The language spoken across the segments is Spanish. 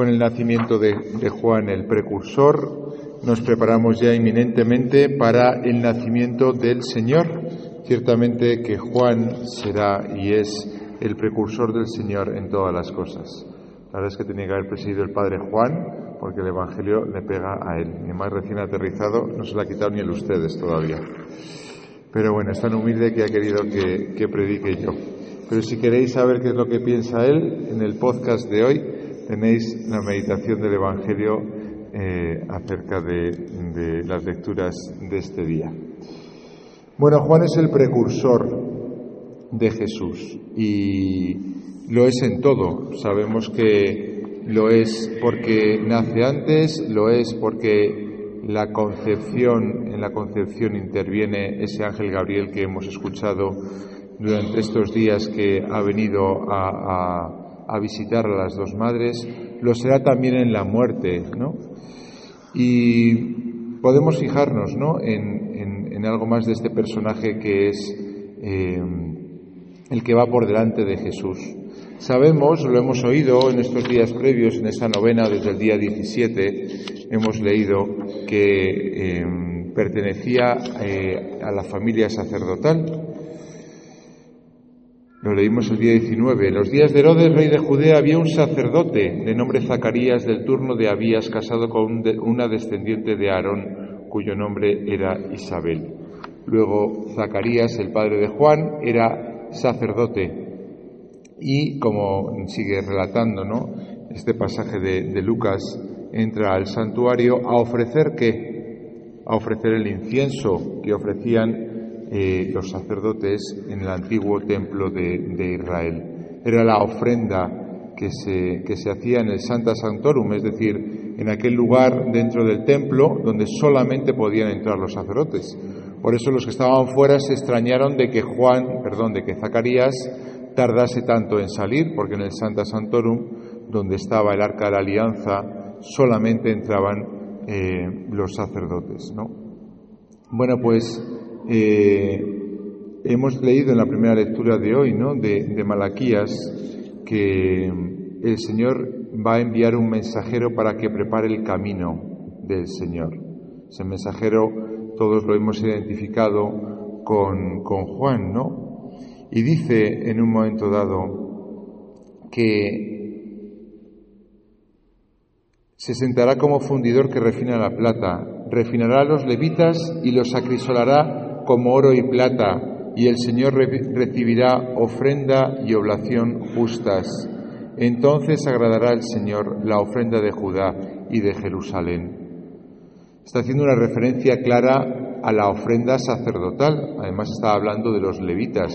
Con el nacimiento de, Juan el precursor, nos preparamos ya inminentemente para el nacimiento del Señor. Ciertamente que Juan será y es el precursor del Señor en todas las cosas. La verdad es que tenía que haber presidido el Padre Juan, porque el Evangelio le pega a él. Ni más recién aterrizado, no se lo ha quitado ni el ustedes todavía. Pero bueno, es tan humilde que ha querido que, que predique yo. Pero si queréis saber qué es lo que piensa él, en el podcast de hoy tenéis la meditación del Evangelio eh, acerca de, las lecturas de este día. Bueno, Juan es el precursor de Jesús y lo es en todo. Sabemos que lo es porque nace antes, lo es porque la concepción, en la concepción interviene ese ángel Gabriel que hemos escuchado durante estos días que ha venido a a visitar a las dos madres, lo será también en la muerte, ¿no? Y podemos fijarnos, ¿no? En, algo más de este personaje que es eh, el que va por delante de Jesús. Sabemos, lo hemos oído en estos días previos, en esa novena desde el día 17, hemos leído que eh, pertenecía eh, a la familia sacerdotal, lo leímos el día 19. En los días de Herodes, rey de Judea, había un sacerdote de nombre Zacarías del turno de Abías, casado con una descendiente de Aarón, cuyo nombre era Isabel. Luego, Zacarías, el padre de Juan, era sacerdote. Y, como sigue relatando ¿no? este pasaje de, de Lucas, entra al santuario a ofrecer qué? A ofrecer el incienso que ofrecían eh, los sacerdotes en el antiguo templo de, Israel. Era la ofrenda que se, que se hacía en el Santa Santorum, es decir, en aquel lugar dentro del templo donde solamente podían entrar los sacerdotes. Por eso los que estaban fuera se extrañaron de que Juan, perdón, de que Zacarías tardase tanto en salir, porque en el Santa Santorum, donde estaba el Arca de la Alianza, solamente entraban eh, los sacerdotes, ¿no? Bueno, pues eh, hemos leído en la primera lectura de hoy, ¿no? de, Malaquías, que el Señor va a enviar un mensajero para que prepare el camino del Señor. Ese mensajero todos lo hemos identificado con, con Juan, ¿no? Y dice en un momento dado que se sentará como fundidor que refina la plata, refinará a los levitas y los acrisolará como oro y plata, y el Señor recibirá ofrenda y oblación justas. Entonces agradará al Señor la ofrenda de Judá y de Jerusalén. Está haciendo una referencia clara a la ofrenda sacerdotal. Además está hablando de los levitas,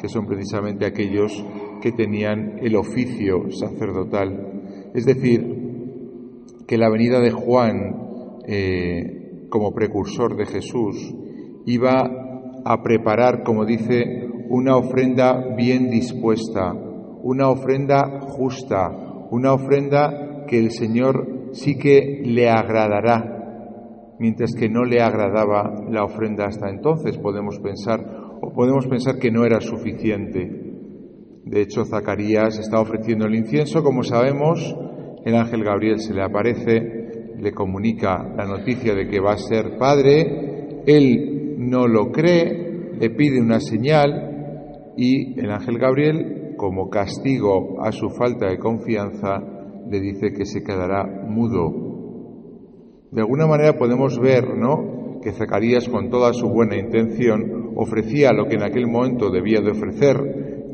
que son precisamente aquellos que tenían el oficio sacerdotal. Es decir, que la venida de Juan eh, como precursor de Jesús iba a preparar, como dice, una ofrenda bien dispuesta, una ofrenda justa, una ofrenda que el Señor sí que le agradará, mientras que no le agradaba la ofrenda hasta entonces, podemos pensar, o podemos pensar que no era suficiente. De hecho, Zacarías está ofreciendo el incienso, como sabemos, el ángel Gabriel se le aparece, le comunica la noticia de que va a ser padre, él no lo cree, le pide una señal y el ángel Gabriel, como castigo a su falta de confianza, le dice que se quedará mudo. De alguna manera podemos ver, ¿no?, que Zacarías, con toda su buena intención, ofrecía lo que en aquel momento debía de ofrecer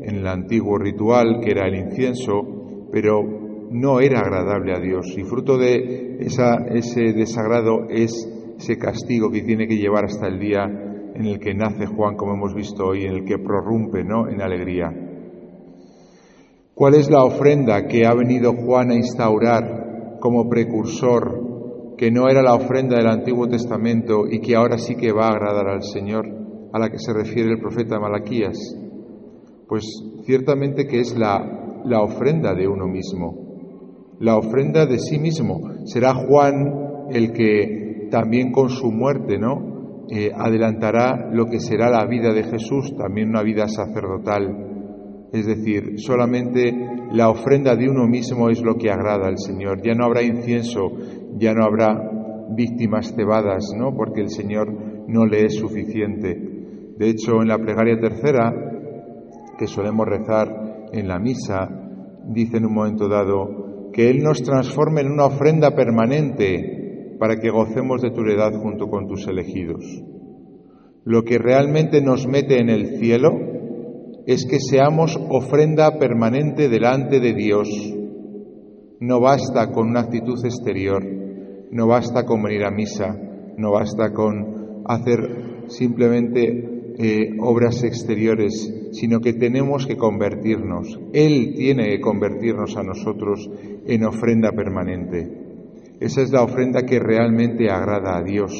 en el antiguo ritual, que era el incienso, pero no era agradable a Dios. Y fruto de ese desagrado es ese castigo que tiene que llevar hasta el día en el que nace Juan, como hemos visto hoy, en el que prorrumpe ¿no? en alegría. ¿Cuál es la ofrenda que ha venido Juan a instaurar como precursor, que no era la ofrenda del Antiguo Testamento y que ahora sí que va a agradar al Señor, a la que se refiere el profeta Malaquías? Pues ciertamente que es la, la ofrenda de uno mismo, la ofrenda de sí mismo. Será Juan el que también con su muerte, ¿no? Eh, adelantará lo que será la vida de Jesús, también una vida sacerdotal. Es decir, solamente la ofrenda de uno mismo es lo que agrada al Señor. Ya no habrá incienso, ya no habrá víctimas cebadas, ¿no? Porque el Señor no le es suficiente. De hecho, en la plegaria tercera, que solemos rezar en la misa, dice en un momento dado que Él nos transforme en una ofrenda permanente para que gocemos de tu heredad junto con tus elegidos. Lo que realmente nos mete en el cielo es que seamos ofrenda permanente delante de Dios. No basta con una actitud exterior, no basta con venir a misa, no basta con hacer simplemente eh, obras exteriores, sino que tenemos que convertirnos. Él tiene que convertirnos a nosotros en ofrenda permanente. Esa es la ofrenda que realmente agrada a Dios.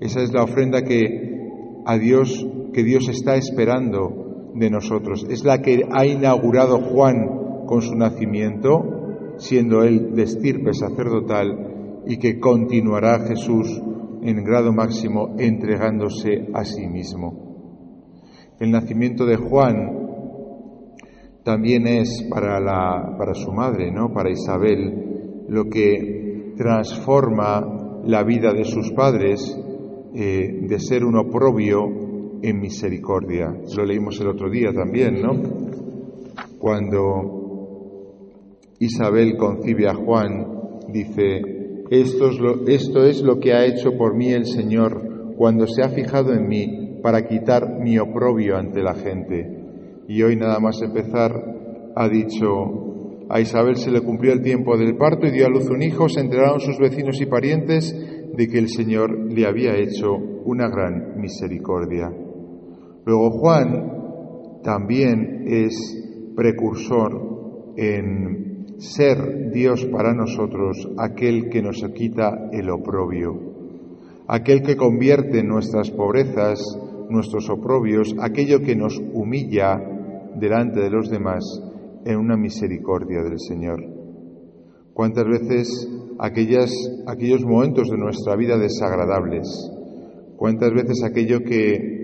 Esa es la ofrenda que a Dios que Dios está esperando de nosotros. Es la que ha inaugurado Juan con su nacimiento, siendo él de estirpe sacerdotal, y que continuará Jesús en grado máximo entregándose a sí mismo. El nacimiento de Juan también es para, la, para su madre, ¿no? para Isabel, lo que transforma la vida de sus padres eh, de ser un oprobio en misericordia. Lo leímos el otro día también, ¿no? Cuando Isabel concibe a Juan, dice, esto es, lo, esto es lo que ha hecho por mí el Señor cuando se ha fijado en mí para quitar mi oprobio ante la gente. Y hoy nada más empezar ha dicho, a Isabel se le cumplió el tiempo del parto y dio a luz un hijo, se enteraron sus vecinos y parientes de que el Señor le había hecho una gran misericordia. Luego Juan también es precursor en ser Dios para nosotros aquel que nos quita el oprobio, aquel que convierte nuestras pobrezas, nuestros oprobios, aquello que nos humilla delante de los demás en una misericordia del Señor. ¿Cuántas veces aquellos momentos de nuestra vida desagradables? ¿Cuántas veces aquello que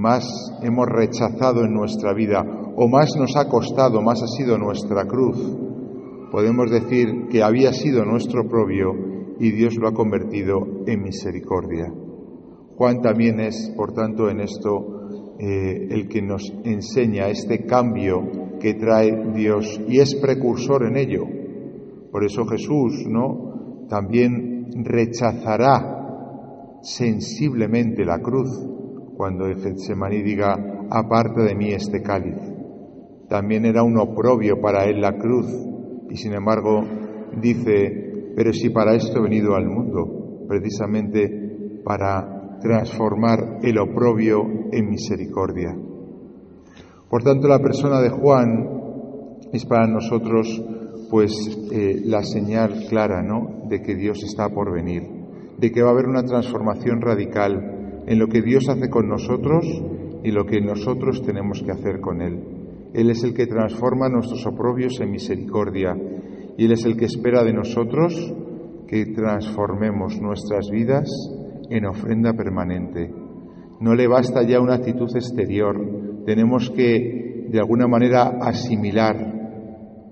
más hemos rechazado en nuestra vida o más nos ha costado, más ha sido nuestra cruz, podemos decir que había sido nuestro propio y Dios lo ha convertido en misericordia. Juan también es, por tanto, en esto eh, el que nos enseña este cambio que trae Dios y es precursor en ello. Por eso Jesús, ¿no? También rechazará sensiblemente la cruz cuando el Getsemaní diga, aparte de mí este cáliz. También era un oprobio para él la cruz y sin embargo dice, pero si para esto he venido al mundo, precisamente para transformar el oprobio en misericordia. Por tanto, la persona de Juan es para nosotros pues eh, la señal clara, ¿no? De que Dios está por venir, de que va a haber una transformación radical en lo que Dios hace con nosotros y lo que nosotros tenemos que hacer con Él. Él es el que transforma nuestros oprobios en misericordia y Él es el que espera de nosotros que transformemos nuestras vidas en ofrenda permanente. No le basta ya una actitud exterior, tenemos que de alguna manera asimilar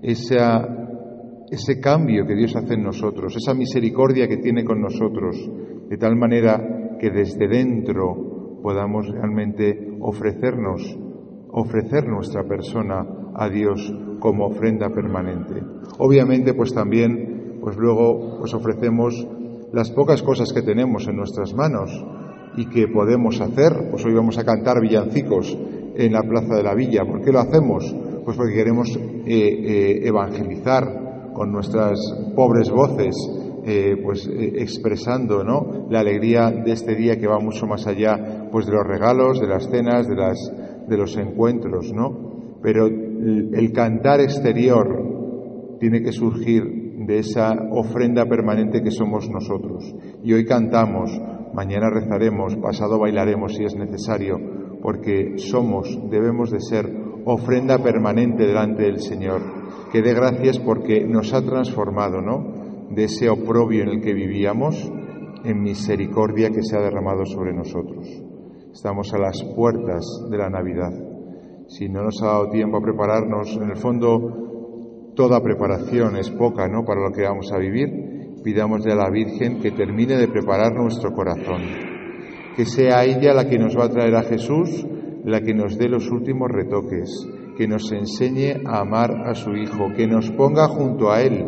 ese cambio que Dios hace en nosotros, esa misericordia que tiene con nosotros, de tal manera que desde dentro podamos realmente ofrecernos, ofrecer nuestra persona a Dios como ofrenda permanente. Obviamente, pues también, pues luego, pues ofrecemos las pocas cosas que tenemos en nuestras manos y que podemos hacer. Pues hoy vamos a cantar villancicos en la Plaza de la Villa. ¿Por qué lo hacemos? Pues porque queremos eh, eh, evangelizar con nuestras pobres voces eh, pues expresando ¿no? la alegría de este día que va mucho más allá pues de los regalos, de las cenas, de, las, de los encuentros, ¿no? Pero el, cantar exterior tiene que surgir de esa ofrenda permanente que somos nosotros. Y hoy cantamos, mañana rezaremos, pasado bailaremos si es necesario, porque somos, debemos de ser ofrenda permanente delante del Señor, que dé gracias porque nos ha transformado, ¿no? de ese oprobio en el que vivíamos en misericordia que se ha derramado sobre nosotros. Estamos a las puertas de la Navidad Si no nos ha dado tiempo a prepararnos, en el fondo toda preparación es poca, ¿no? Para lo que vamos a vivir. Pidámosle a la Virgen que termine de preparar nuestro corazón, que sea ella la que nos va a traer a Jesús, la que nos dé los últimos retoques, que nos enseñe a amar a su Hijo, que nos ponga junto a Él,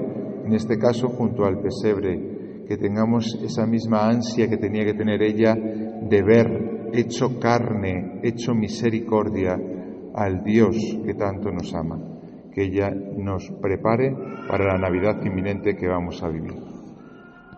en este caso junto al pesebre, que tengamos esa misma ansia que tenía que tener ella de ver hecho carne, hecho misericordia al Dios que tanto nos ama, que ella nos prepare para la Navidad inminente que vamos a vivir.